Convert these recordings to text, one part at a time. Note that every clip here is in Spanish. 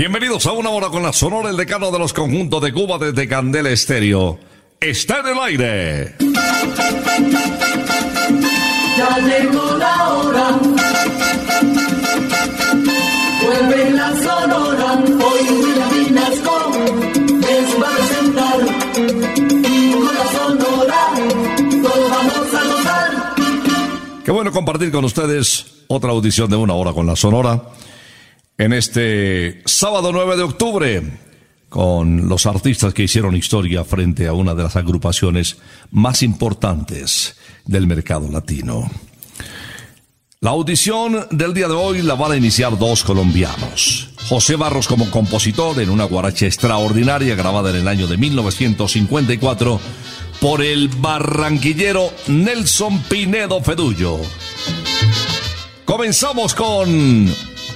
Bienvenidos a una hora con la sonora el decano de los conjuntos de Cuba desde Candela Estéreo. Está en el aire. Ya llegó la hora. Vuelve la sonora. Hoy William Vinasco les va a presentar. Y con la sonora todos vamos a gozar. Qué bueno compartir con ustedes otra audición de una hora con la sonora en este sábado 9 de octubre con los artistas que hicieron historia frente a una de las agrupaciones más importantes del mercado latino. La audición del día de hoy la van a iniciar dos colombianos. José Barros como compositor en una guaracha extraordinaria grabada en el año de 1954 por el barranquillero Nelson Pinedo Fedullo. Comenzamos con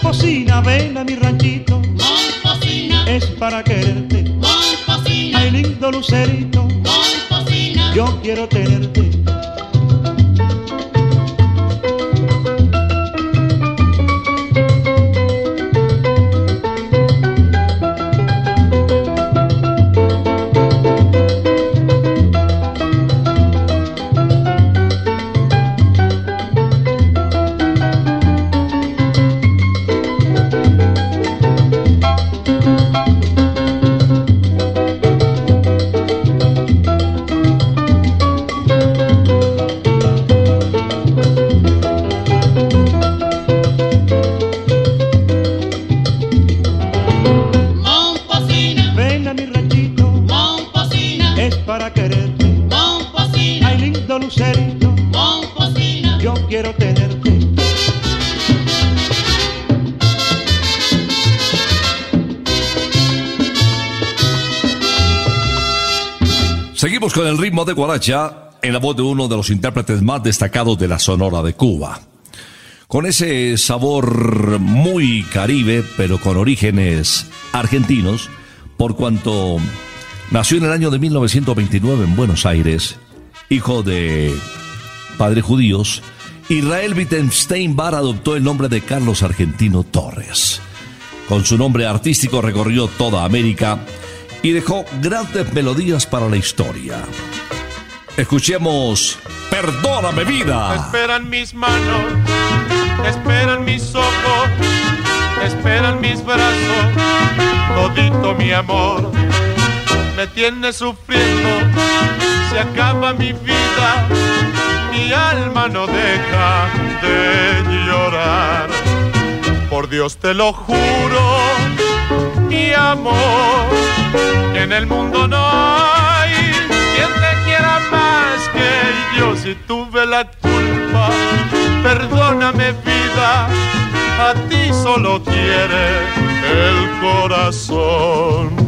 Momposina, ven a mi ranchito, Momposina, es para quererte. Momposina, Ay, lindo lucerito, Momposina, yo quiero tenerte. De Guaracha en la voz de uno de los intérpretes más destacados de la Sonora de Cuba. Con ese sabor muy caribe, pero con orígenes argentinos, por cuanto nació en el año de 1929 en Buenos Aires, hijo de padres judíos, Israel Wittgenstein Bar adoptó el nombre de Carlos Argentino Torres. Con su nombre artístico recorrió toda América y dejó grandes melodías para la historia. Escuchemos Perdóname vida. esperan mis manos, esperan mis ojos, esperan mis brazos, todito mi amor. Me tiene sufriendo, se acaba mi vida, mi alma no deja de llorar. Por Dios te lo juro, mi amor, en el mundo no yo. Si tuve la culpa, perdóname vida, a ti solo quiere el corazón.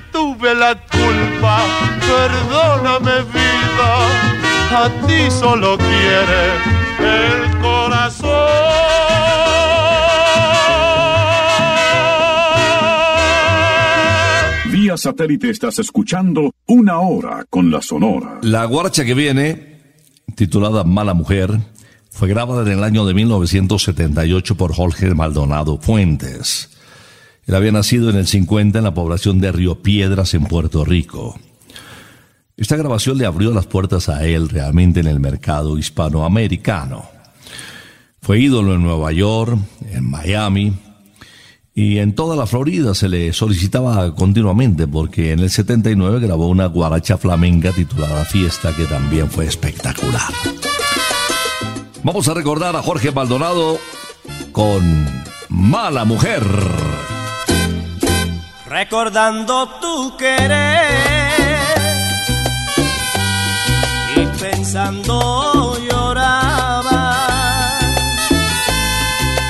tuve la culpa. Perdóname vida, a ti solo quiere el corazón. Vía satélite estás escuchando Una Hora con la Sonora. La guarcha que viene, titulada Mala Mujer, Fue grabada en el año de 1978 por Jorge Maldonado Fuentes. Él había nacido en el 50 en la población de Río Piedras en Puerto Rico. Esta grabación le abrió las puertas a él realmente en el mercado hispanoamericano. Fue ídolo en Nueva York, en Miami y en toda la Florida se le solicitaba continuamente porque en el 79 grabó una guaracha flamenca titulada Fiesta que también fue espectacular. Vamos a recordar a Jorge Maldonado con Mala Mujer. Recordando tu querer y pensando lloraba.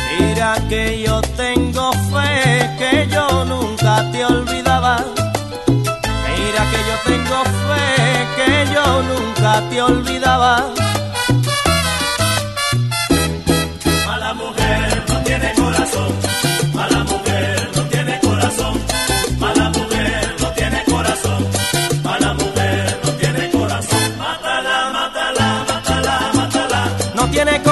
Mira que yo tengo fe que yo nunca te olvidaba. Mira que yo tengo fe que yo nunca te olvidaba.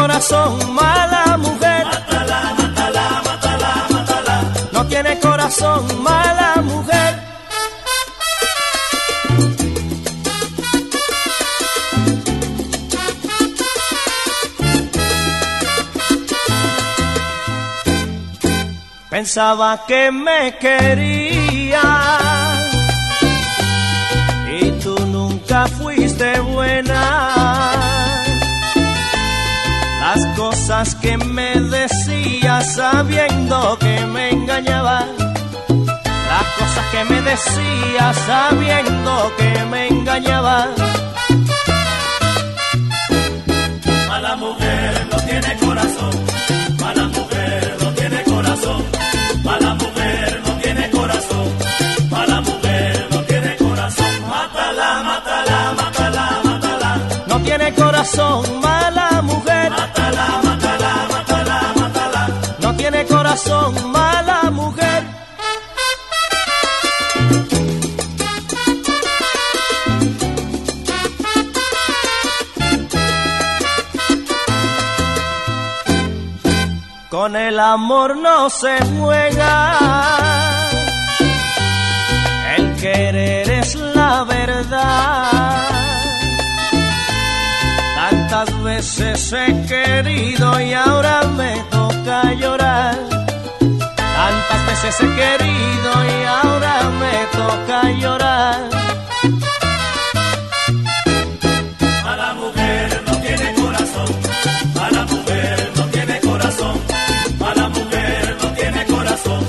Corazón, mala mujer. Mátala, mátala, mátala, mátala. No tiene corazón, mala mujer. Pensaba que me quería cosas que me decías sabiendo que me engañaba. Las cosas que me decías sabiendo que me engañaba. Mala mujer no tiene corazón. Mala mujer no tiene corazón. Mala mujer no tiene corazón. Mala mujer no tiene corazón. Mátala, mátala, mátala, mátala. No tiene corazón, mala mujer. Mátala, corazón, mala mujer. Con el amor no se juega. El querer es la verdad. Tantas veces he querido y ahora veces he querido y ahora me toca llorar. Mala mujer no tiene corazón. Mala mujer no tiene corazón. Mala mujer no tiene corazón.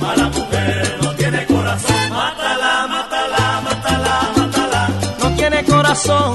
Mala mujer no tiene corazón. Mátala, mátala, mátala, mátala. No tiene corazón,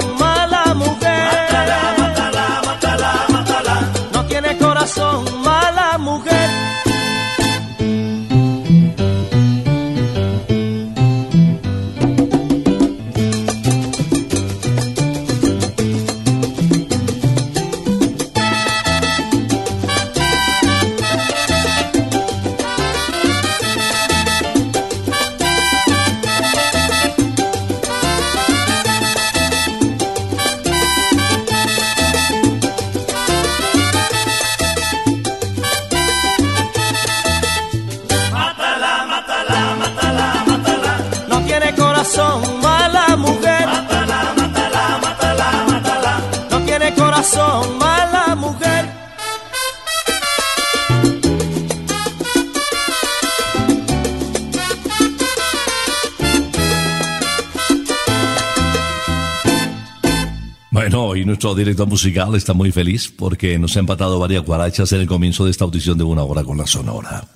nuestro director musical está muy feliz porque nos ha empatado varias guarachas en el comienzo de esta audición de una hora con la Sonora.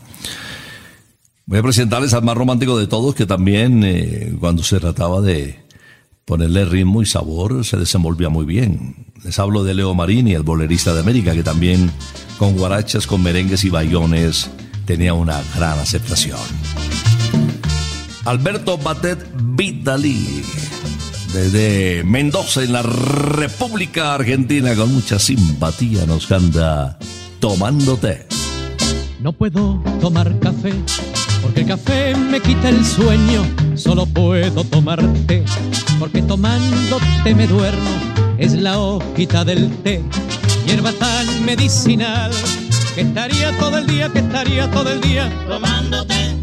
Voy a presentarles al más romántico de todos que también eh, cuando se trataba de ponerle ritmo y sabor se desenvolvía muy bien. Les hablo de Leo Marini, el bolerista de América, que también con guarachas, con merengues y bayones tenía una gran aceptación. Alberto Batet Vitali, desde Mendoza, en la República Argentina, con mucha simpatía nos canta Tomando té. No puedo tomar café porque el café me quita el sueño. Solo puedo tomar té porque tomando té me duermo. Es la hojita del té hierba tan medicinal, que estaría todo el día, que estaría todo el día, tomándote,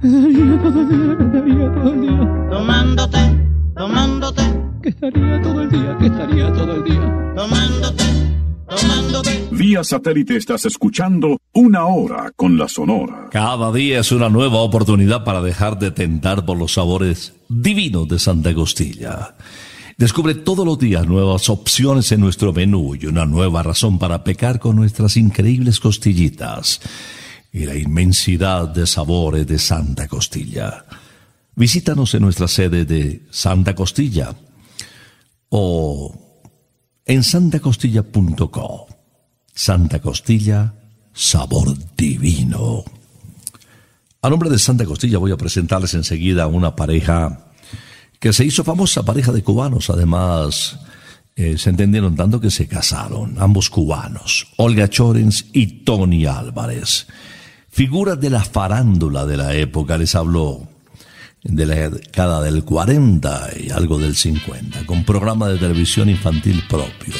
que estaría todo el día, que estaría todo el día. tomándote, tomándote, que estaría todo el día, que estaría todo el día. tomándote, tomándote. Vía satélite estás escuchando Una Hora con la Sonora. Cada día es una nueva oportunidad para dejar de tentar por los sabores divinos de Santa Costilla. Descubre todos los días nuevas opciones en nuestro menú y una nueva razón para pecar con nuestras increíbles costillitas y la inmensidad de sabores de Santa Costilla. Visítanos en nuestra sede de Santa Costilla o en santacostilla.co. Santa Costilla, sabor divino. A nombre de Santa Costilla voy a presentarles enseguida a una pareja que se hizo famosa, pareja de cubanos, además eh, se entendieron tanto que se casaron, ambos cubanos, Olga Chorens y Tony Álvarez. Figuras de la farándula de la época, les habló de la década del 40 y algo del 50, con programa de televisión infantil propio.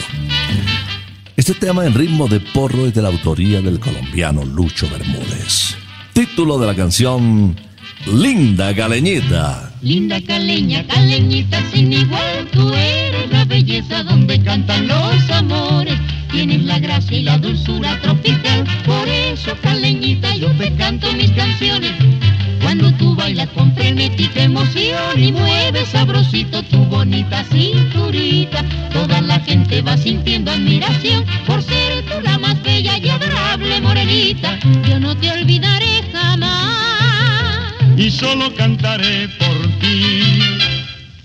Este tema en ritmo de porro es de la autoría del colombiano Lucho Bermúdez. Título de la canción Linda Caleñita. Linda caleña, caleñita sin igual, tú eres la belleza donde cantan los amores. Tienes la gracia y la dulzura tropical, por eso caleñita yo te canto mis canciones. Cuando tú bailas con frenética emoción y mueves sabrosito tu bonita cinturita, toda la gente va sintiendo admiración por ser tú la más bella y adorable morenita. Yo no te olvidaré jamás. y solo cantaré por ti.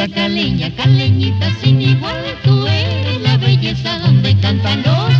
Linda caleña, caleñita sin igual, tú eres la belleza donde cantan los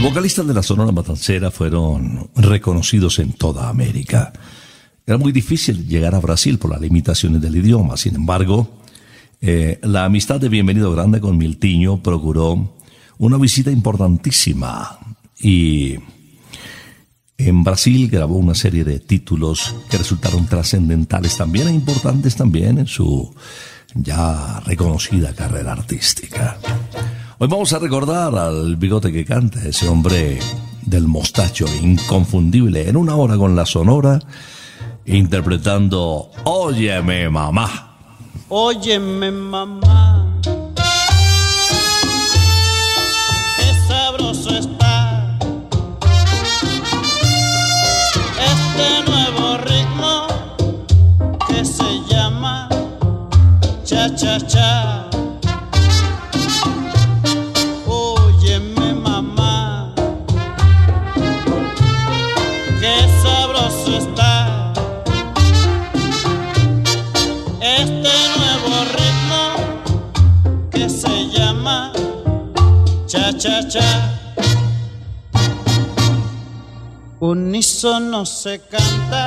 Los vocalistas de la Sonora Matancera fueron reconocidos en toda América. Era muy difícil llegar a Brasil por las limitaciones del idioma. Sin embargo, eh, la amistad de Bienvenido Grande con Miltiño procuró una visita importantísima y en Brasil grabó una serie de títulos que resultaron trascendentales también e importantes también en su ya reconocida carrera artística. Hoy vamos a recordar al bigote que canta, ese hombre del mostacho inconfundible, en una hora con la sonora, interpretando Óyeme mamá. Óyeme mamá, se canta,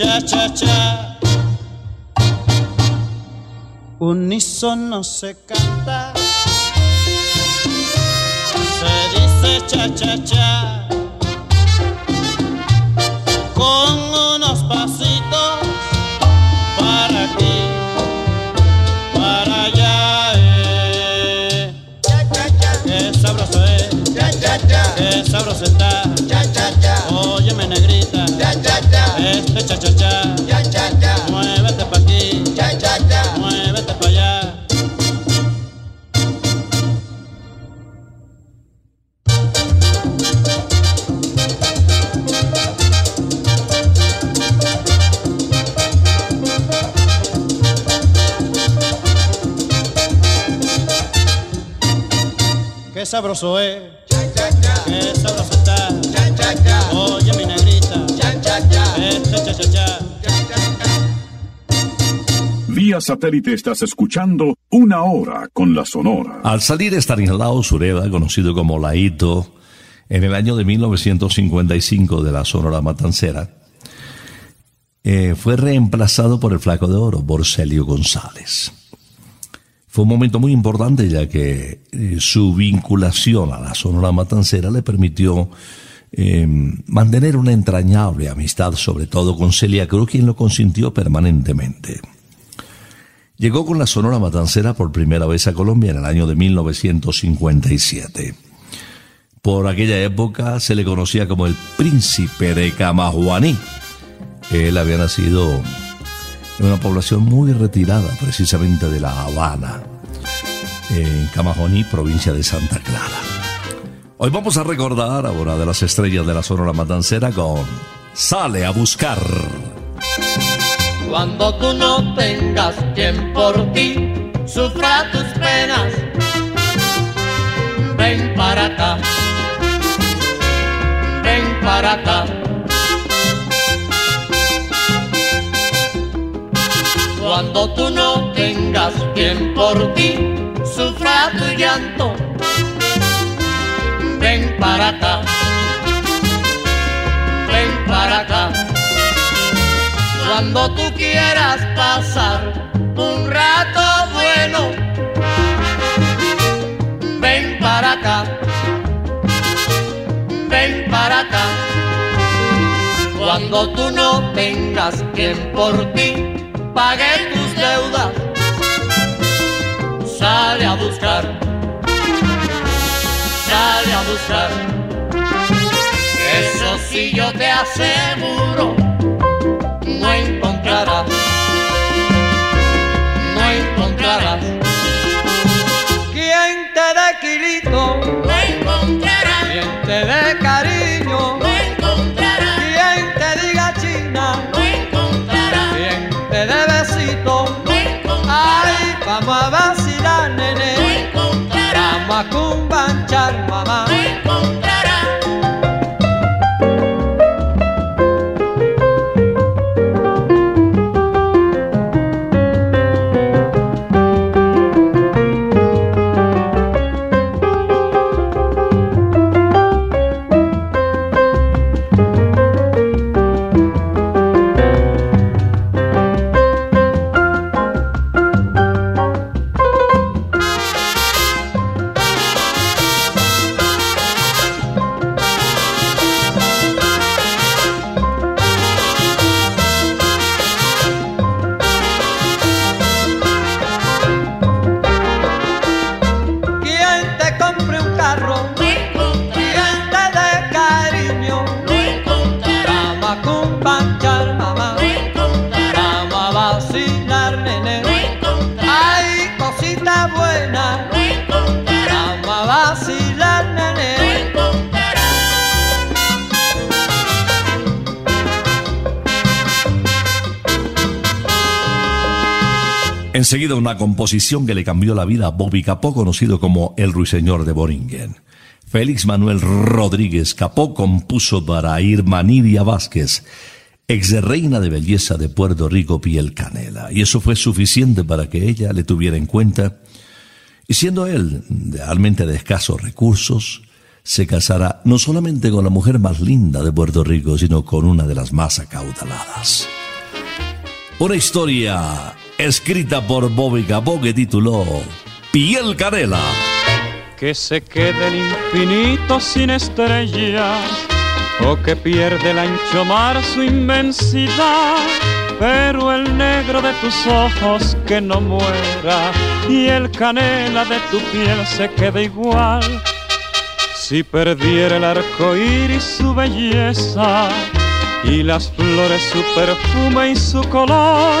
cha cha cha. Unísono se canta, se dice cha cha cha, con unos pasitos para aquí, para allá. eh. Qué sabroso es, qué sabroso está. Este cha cha cha. Muévete pa' aquí, muévete pa' allá. Qué sabroso es, qué sabroso está. Oye mi negrita, Vía satélite estás escuchando Una Hora con la Sonora. Al salir Stanislao Sureda, conocido como Laito, en el año de 1955 de la Sonora Matancera, eh, fue reemplazado por el Flaco de Oro, Borcelio González. Fue un momento muy importante ya que eh, su vinculación a la Sonora Matancera le permitió eh, mantener una entrañable amistad, sobre todo con Celia Cruz, quien lo consintió permanentemente. Llegó con la Sonora Matancera por primera vez a Colombia en el año de 1957. Por aquella época se le conocía como el príncipe de Camajuaní. Él había nacido en una población muy retirada, precisamente de La Habana, en Camajuaní, provincia de Santa Clara. Hoy vamos a recordar a una de las estrellas de la Sonora Matancera con Sale a buscar. Cuando tú no tengas quien por ti sufra tus penas, ven para acá, ven para acá. Cuando tú no tengas quien por ti sufra tu llanto, para acá, ven para acá. Cuando tú quieras pasar un rato bueno, ven para acá, ven para acá. Cuando tú no tengas quien por ti pague tus deudas, sale a buscar, sale a buscar. Eso sí yo te aseguro, no encontrarás, no encontrarás. Enseguida una composición que le cambió la vida a Bobby Capó, conocido como el Ruiseñor de Boringen. Félix Manuel Rodríguez Capó compuso para Irma Nidia Vázquez, ex reina de belleza de Puerto Rico, piel canela. Y eso fue suficiente para que ella le tuviera en cuenta. Y siendo él realmente de escasos recursos, se casará no solamente con la mujer más linda de Puerto Rico, sino con una de las más acaudaladas. Una historia escrita por Bobby Capó que tituló Piel Canela. que se quede el infinito sin estrellas o que pierde el ancho mar su inmensidad, pero el negro de tus ojos que no muera y el canela de tu piel se quede igual. Si perdiera el arco iris su belleza y las flores su perfume y su color,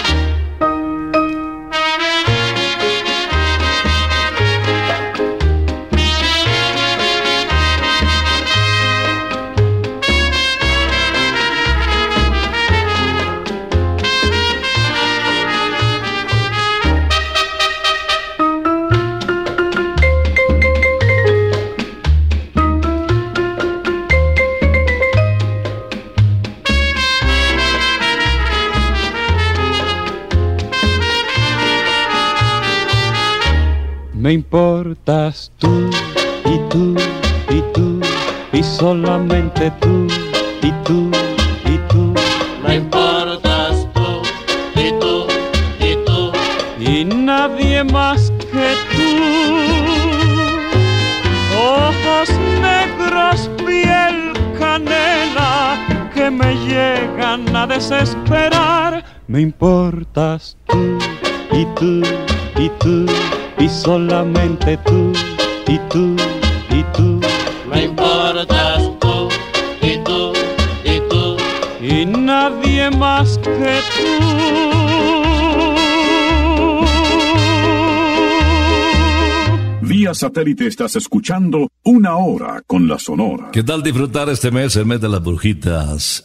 Satélite estás escuchando una hora con la Sonora. ¿Qué tal disfrutar este mes, el mes de las brujitas?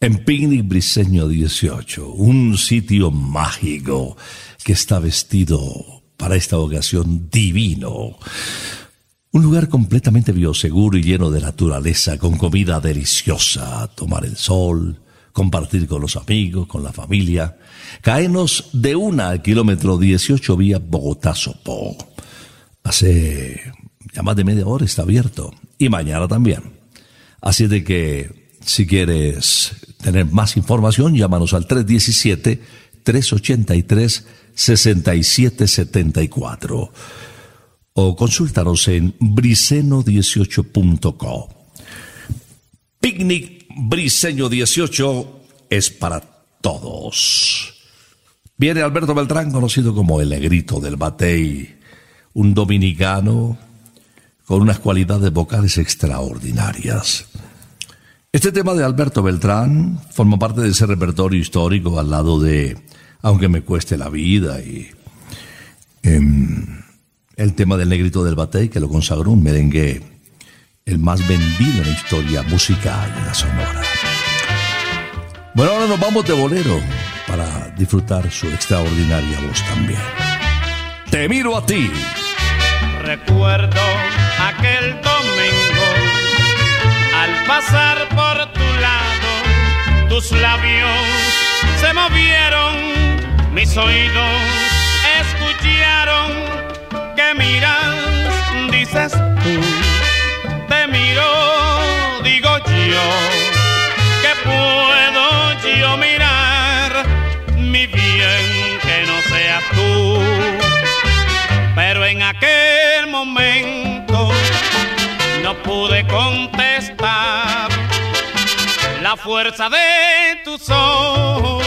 En Picnic Briseño 18, un sitio mágico que está vestido para esta ocasión divino. Un lugar completamente bioseguro y lleno de naturaleza, con comida deliciosa, tomar el sol, compartir con los amigos, con la familia. Caenos de una al kilómetro 18 vía Bogotá-Sopó. Hace ya más de media hora está abierto. Y mañana también. Así de que, si quieres tener más información, llámanos al 317-383-6774 o consúltanos en briseno18.co. Picnic Briseño 18 es para todos. Viene Alberto Beltrán, conocido como el negrito del batey, un dominicano con unas cualidades vocales extraordinarias. Este tema de Alberto Beltrán forma parte de ese repertorio histórico al lado de Aunque me cueste la vida y eh, el tema del negrito del batey que lo consagró un merengue el más vendido en la historia musical de la Sonora. Bueno, ahora nos vamos de bolero para disfrutar su extraordinaria voz también. Te miro a ti. Recuerdo aquel domingo. Al pasar por tu lado, tus labios se movieron, mis oídos escucharon que miras, dices tú, en aquel momento no pude contestar la fuerza de tus ojos.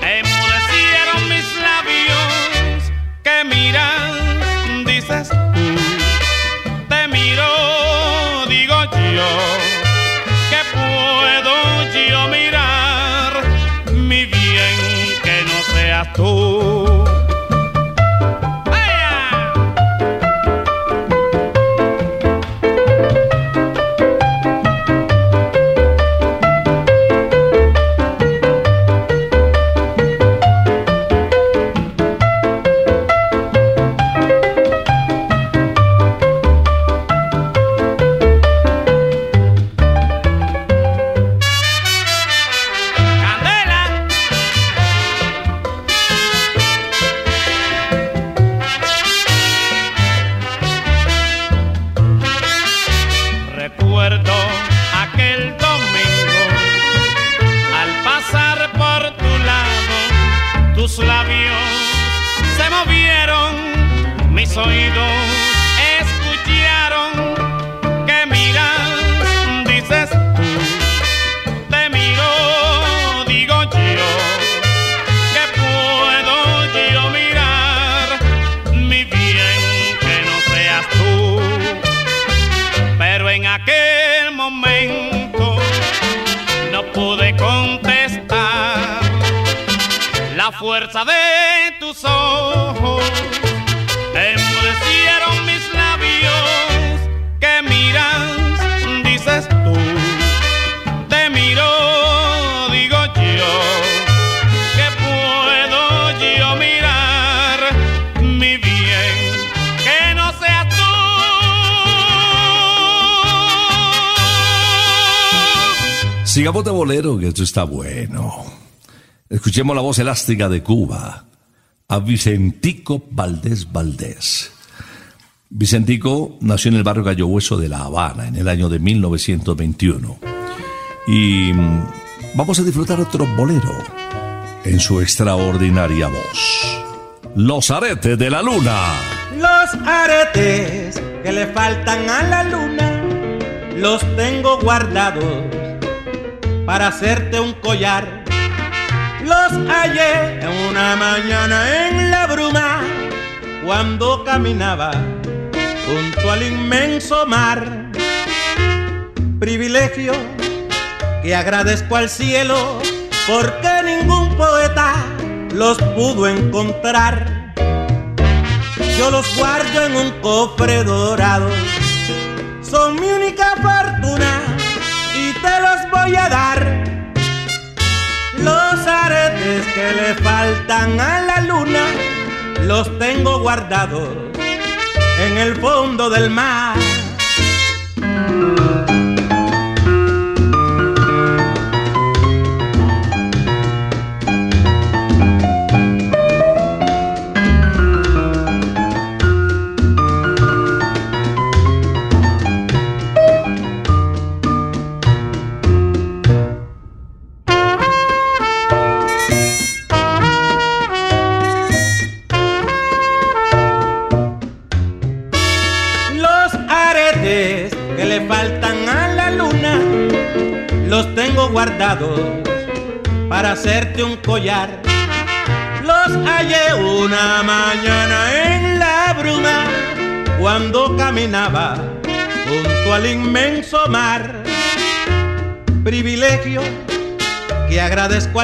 Enmudecieron mis labios que miras, dices la fuerza de tus ojos. Enmudecieron mis labios que miras dices tú. Te miro digo yo que puedo yo mirar mi bien que no seas tú. Sigamos de bolero, que esto está bueno. Escuchemos la voz elástica de Cuba, a Vicentico Valdés Valdés. Vicentico nació en el barrio Gallo Hueso de La Habana en el año de 1921. Y mm, vamos a disfrutar otro bolero en su extraordinaria voz. Los aretes de la luna. Los aretes que le faltan a la luna los tengo guardados para hacerte un collar. Los hallé en una mañana en la bruma cuando caminaba junto al inmenso mar. Privilegio que agradezco al cielo porque ningún poeta los pudo encontrar. Yo los guardo en un cofre dorado, son mi única fortuna y te los voy a dar. Que le faltan a la luna, los tengo guardados en el fondo del mar.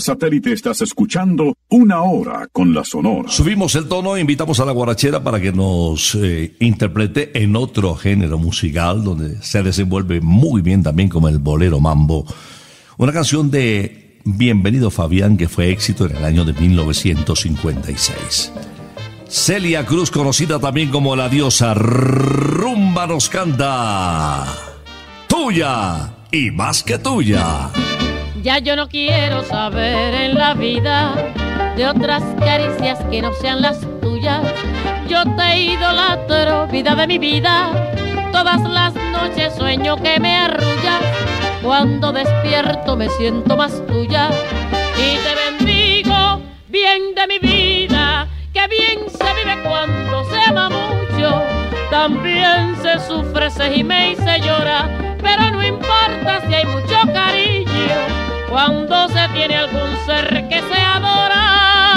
Satélite estás escuchando una hora con la Sonora. Subimos el tono e invitamos a la guarachera para que nos eh, interprete en otro género musical donde se desenvuelve muy bien también como el bolero mambo. Una canción de Bienvenido Fabián que fue éxito en el año de 1956. Celia Cruz, conocida también como la diosa Rumba, nos canta. Tuya y más que tuya. Ya yo no quiero saber en la vida de otras caricias que no sean las tuyas. Yo te idolatro, vida de mi vida. Todas las noches sueño que me arrullas. Cuando despierto me siento más tuya. Y te bendigo, bien de mi vida. Que bien se vive cuando se ama mucho. También se sufre, se gime y se llora. Pero no importa si hay mucho cariño cuando se tiene algún ser que se adora.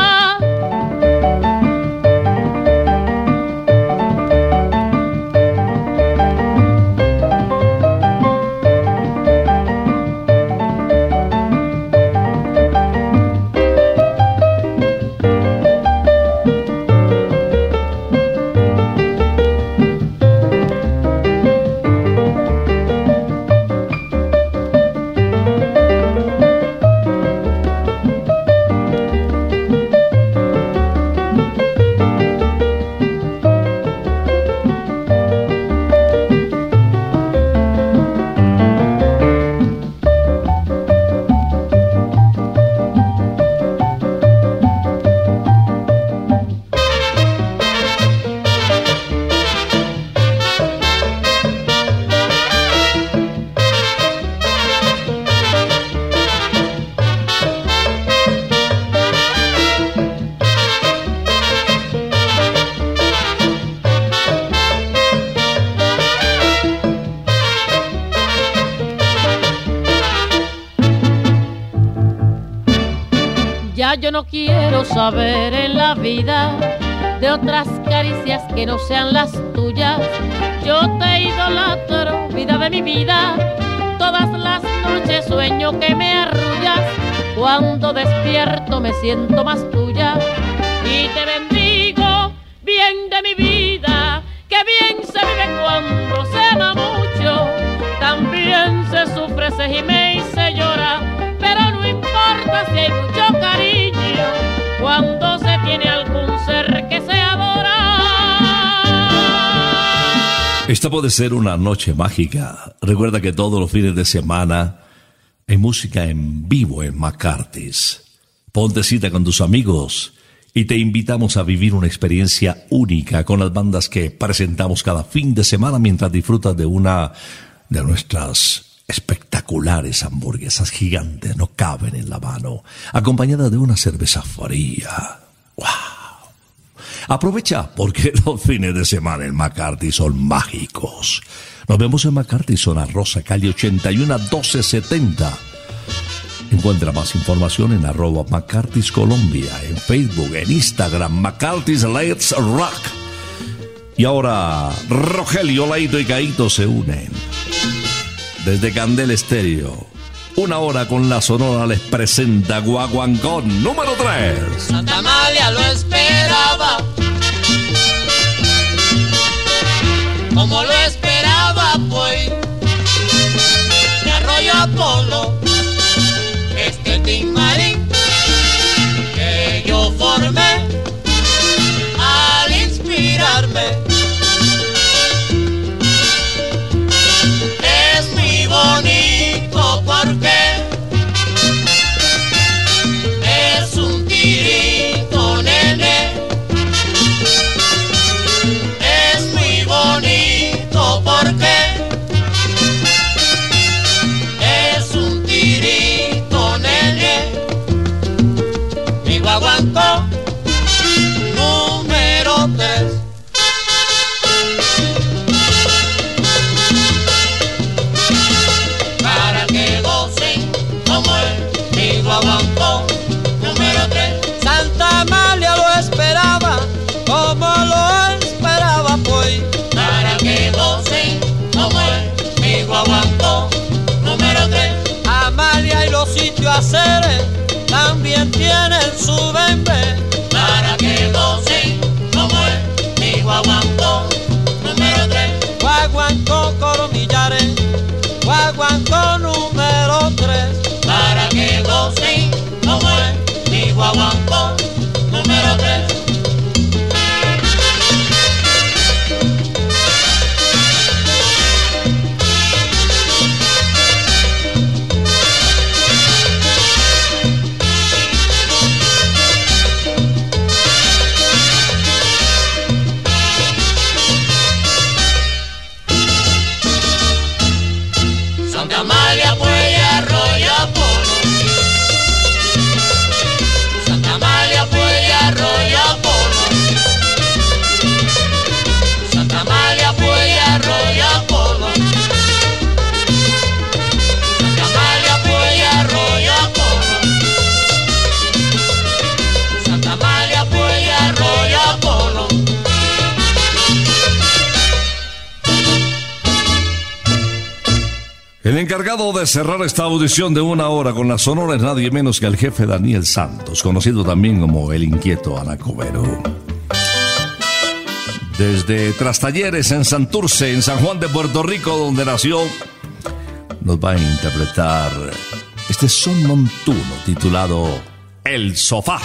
No quiero saber en la vida de otras caricias que no sean las tuyas. Yo te idolatro, vida de mi vida. Todas las noches sueño que me arrullas. Cuando despierto me siento más tuya. Y te bendigo, bien de mi vida, que bien se vive cuando se ama mucho. También se sufre, se gime y se llora, pero no importa si hay mucho Puede ser una noche mágica. Recuerda que todos los fines de semana hay música en vivo en McCarthy's. Ponte cita con tus amigos y te invitamos a vivir una experiencia única con las bandas que presentamos cada fin de semana mientras disfrutas de una de nuestras espectaculares hamburguesas gigantes, no caben en la mano, acompañada de una cerveza fría. ¡Wow! Aprovecha porque los fines de semana en McCarthy son mágicos. Nos vemos en McCarthy, zona Rosa, calle 81 1270. Encuentra más información en arroba McCarthy's Colombia, en Facebook, en Instagram, McCarthy's Let's Rock. Y ahora, Rogelio, Laito y Caito se unen. Desde Candel Estéreo, una hora con la Sonora les presenta Guaguancón número 3. Santa Amalia lo esperaba. Como lo esperaba, pues. Guaguancó número tres. Para que gocen como el mi guaguancó encargado de cerrar esta audición de una hora con la sonora es nadie menos que el jefe Daniel Santos, conocido también como el inquieto Anacobero. Desde Trastalleres en Santurce, en San Juan de Puerto Rico, donde nació, nos va a interpretar este son montuno titulado El Sofá.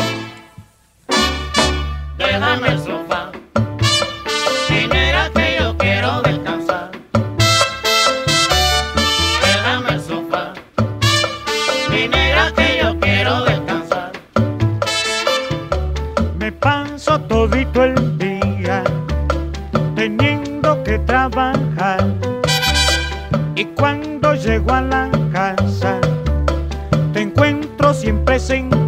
Paso todito el día teniendo que trabajar y cuando llego a la casa te encuentro siempre sentado.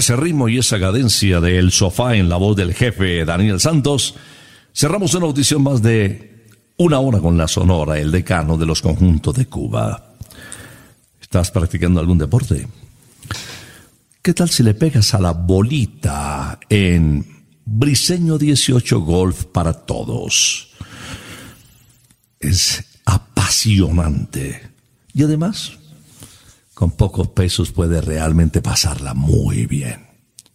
Ese ritmo y esa cadencia del sofá en la voz del jefe Daniel Santos, cerramos una audición más de una hora con la Sonora, el decano de los conjuntos de Cuba. ¿Estás practicando algún deporte? ¿Qué tal si le pegas a la bolita en Briseño 18 Golf para todos? Es apasionante. Y además, con pocos pesos puede realmente pasarla muy bien.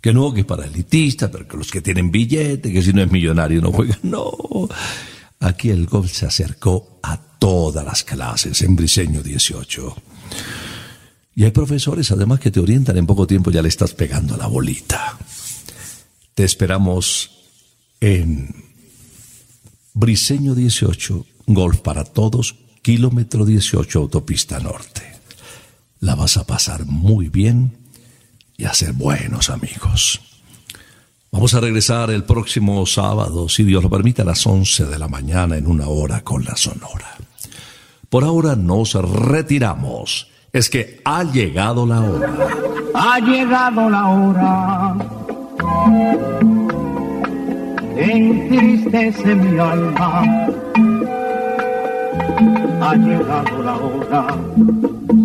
Que no, que para elitistas, pero que los que tienen billete, que si no es millonario no juegan. No. Aquí el golf se acercó a todas las clases en Briseño 18. Y hay profesores además que te orientan en poco tiempo, ya le estás pegando la bolita. Te esperamos en Briseño 18, Golf para Todos, kilómetro 18, autopista norte. La vas a pasar muy bien y a ser buenos amigos. Vamos a regresar el próximo sábado, si Dios lo permite, a las 11 de la mañana en una hora con la Sonora. Por ahora nos retiramos. Es que ha llegado la hora. Ha llegado la hora. Entristece mi alma. Ha llegado la hora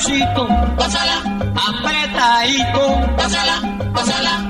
despacito, pásala, apretadito, pásala, pásala.